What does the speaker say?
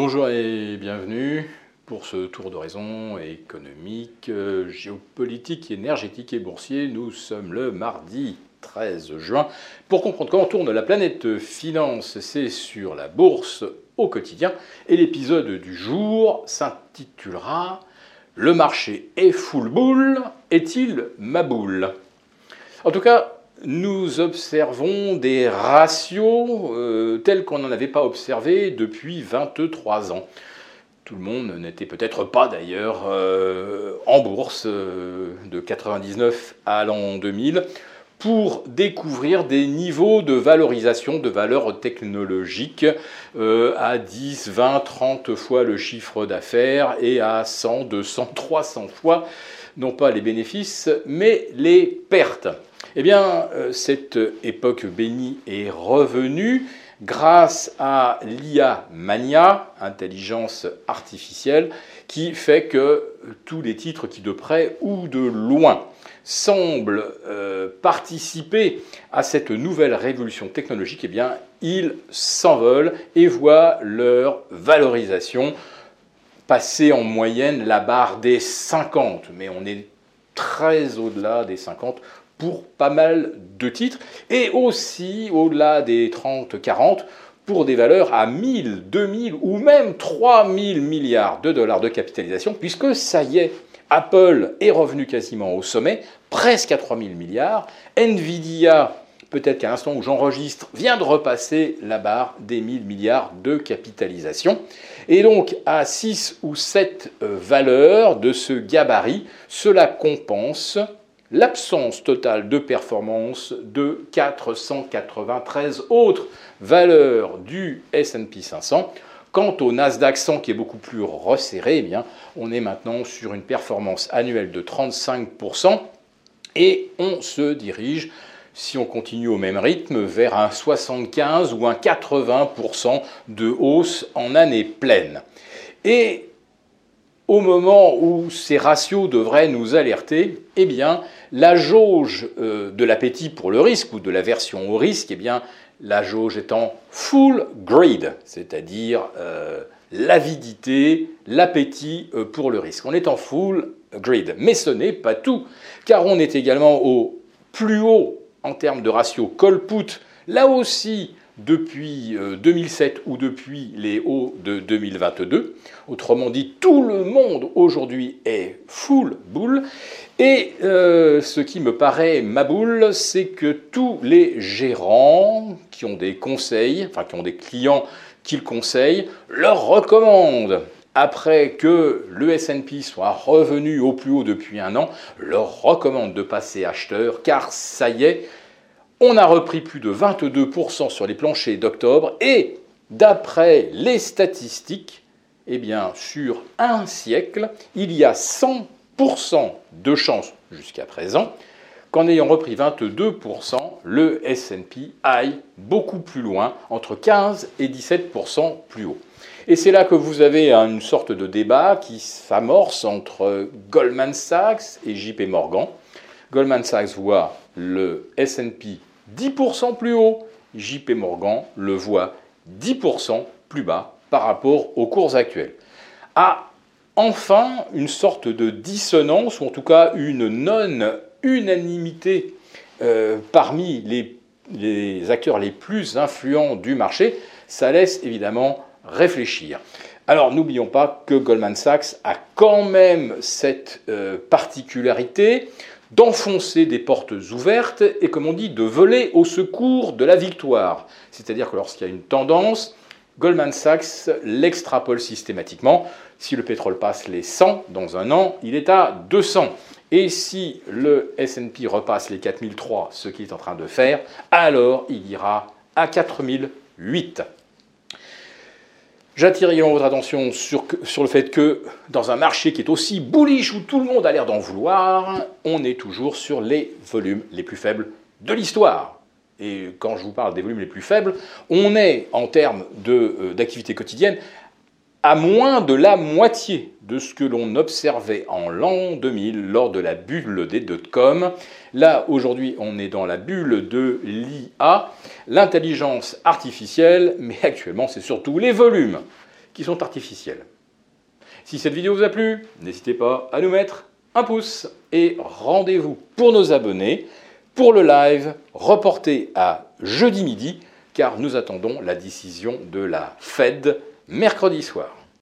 Bonjour et bienvenue pour ce tour d'horizon économique, euh, géopolitique, énergétique et boursier. Nous sommes le mardi 13 juin. Pour comprendre comment tourne la planète finance, c'est sur la bourse au quotidien. Et l'épisode du jour s'intitulera Le marché est full boule, est-il ma boule? En tout cas, nous observons des ratios euh, tels qu'on n'en avait pas observé depuis 23 ans. Tout le monde n'était peut-être pas d'ailleurs euh, en bourse euh, de 99 à l'an 2000 pour découvrir des niveaux de valorisation de valeurs technologiques à 10, 20, 30 fois le chiffre d'affaires et à 100, 200, 300 fois, non pas les bénéfices, mais les pertes. Eh bien, euh, cette époque bénie est revenue grâce à l'IA Mania, intelligence artificielle, qui fait que tous les titres qui de près ou de loin semblent euh, participer à cette nouvelle révolution technologique, eh bien, ils s'envolent et voient leur valorisation passer en moyenne la barre des 50. Mais on est très au-delà des 50 pour pas mal de titres, et aussi au-delà des 30-40 pour des valeurs à 1000, 2000 ou même 3000 milliards de dollars de capitalisation, puisque ça y est, Apple est revenu quasiment au sommet, presque à 3000 milliards, Nvidia, peut-être qu'à l'instant où j'enregistre, vient de repasser la barre des 1000 milliards de capitalisation. Et donc à 6 ou 7 euh, valeurs de ce gabarit, cela compense l'absence totale de performance de 493 autres valeurs du S&P 500. Quant au Nasdaq 100 qui est beaucoup plus resserré, eh bien, on est maintenant sur une performance annuelle de 35% et on se dirige, si on continue au même rythme, vers un 75 ou un 80% de hausse en année pleine. Et au moment où ces ratios devraient nous alerter, eh bien, la jauge euh, de l'appétit pour le risque ou de l'aversion au risque, eh bien, la jauge étant full greed, c'est-à-dire euh, l'avidité, l'appétit euh, pour le risque. On est en full greed. Mais ce n'est pas tout, car on est également au plus haut en termes de ratio call-put, là aussi depuis 2007 ou depuis les hauts de 2022. Autrement dit, tout le monde aujourd'hui est full bull. Et euh, ce qui me paraît ma boule, c'est que tous les gérants qui ont des conseils, enfin qui ont des clients qu'ils conseillent, leur recommandent après que le S&P soit revenu au plus haut depuis un an, leur recommandent de passer acheteur, car ça y est, on a repris plus de 22% sur les planchers d'octobre, et d'après les statistiques, eh bien, sur un siècle, il y a 100% de chance jusqu'à présent qu'en ayant repris 22%, le S&P aille beaucoup plus loin, entre 15 et 17% plus haut. Et c'est là que vous avez une sorte de débat qui s'amorce entre Goldman Sachs et JP Morgan. Goldman Sachs voit le S&P 10% plus haut, JP Morgan le voit 10% plus bas par rapport aux cours actuels. À enfin une sorte de dissonance, ou en tout cas une non-unanimité euh, parmi les, les, acteurs les plus influents du marché, ça laisse évidemment réfléchir. Alors n'oublions pas que Goldman Sachs a quand même cette euh, particularité d'enfoncer des portes ouvertes et, comme on dit, de voler au secours de la victoire. C'est-à-dire que lorsqu'il y a une tendance, Goldman Sachs l'extrapole systématiquement. Si le pétrole passe les 100 dans un an, il est à 200. Et si le S&P repasse les 4003, ce qu'il est en train de faire, alors il ira à 4008. J'attire également votre attention sur, le fait que dans un marché qui est aussi bullish, où tout le monde a l'air d'en vouloir, on est toujours sur les volumes les plus faibles de l'histoire. Et quand je vous parle des volumes les plus faibles, on est en termes euh, d'activité quotidienne à moins de la moitié de ce que l'on observait en l'an 2000 lors de la bulle des dot-com. Là, aujourd'hui, on est dans la bulle de l'IA, l'intelligence artificielle, mais actuellement, c'est surtout les volumes qui sont artificielles. Si cette vidéo vous a plu, n'hésitez pas à nous mettre un pouce et rendez-vous pour nos abonnés pour le live reporté à jeudi midi car nous attendons la décision de la Fed mercredi soir.